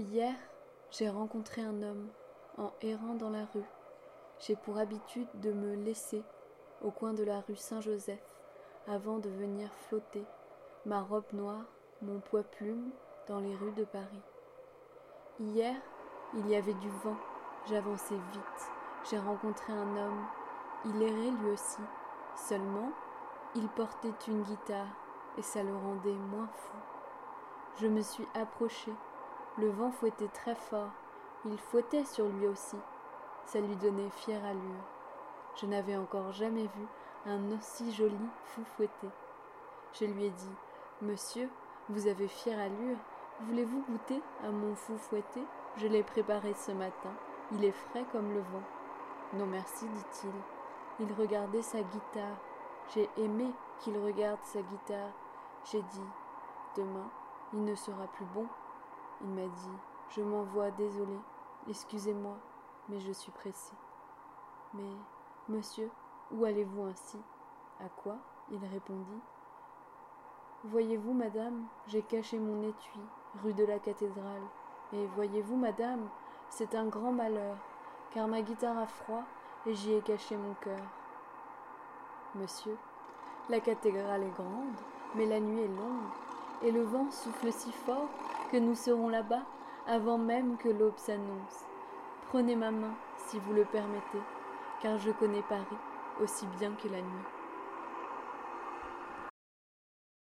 Hier, j'ai rencontré un homme en errant dans la rue. J'ai pour habitude de me laisser au coin de la rue Saint-Joseph avant de venir flotter, ma robe noire, mon poids plume, dans les rues de Paris. Hier, il y avait du vent, j'avançais vite, j'ai rencontré un homme, il errait lui aussi, seulement, il portait une guitare et ça le rendait moins fou. Je me suis approchée, le vent fouettait très fort, il fouettait sur lui aussi, ça lui donnait fière allure. Je n'avais encore jamais vu un aussi joli fou fouetté. Je lui ai dit Monsieur, vous avez fière allure, voulez-vous goûter à mon fou fouetté? Je l'ai préparé ce matin, il est frais comme le vent. Non merci, dit-il. Il regardait sa guitare. J'ai aimé qu'il regarde sa guitare. J'ai dit Demain, il ne sera plus bon. Il m'a dit Je m'envoie désolé, excusez-moi, mais je suis pressé. Mais, monsieur, où allez-vous ainsi? À quoi? Il répondit. Voyez-vous, madame, j'ai caché mon étui, rue de la cathédrale. Et voyez-vous, madame, c'est un grand malheur, car ma guitare a froid et j'y ai caché mon cœur. Monsieur, la cathédrale est grande, mais la nuit est longue, et le vent souffle si fort que nous serons là-bas avant même que l'aube s'annonce. Prenez ma main, si vous le permettez, car je connais Paris aussi bien que la nuit.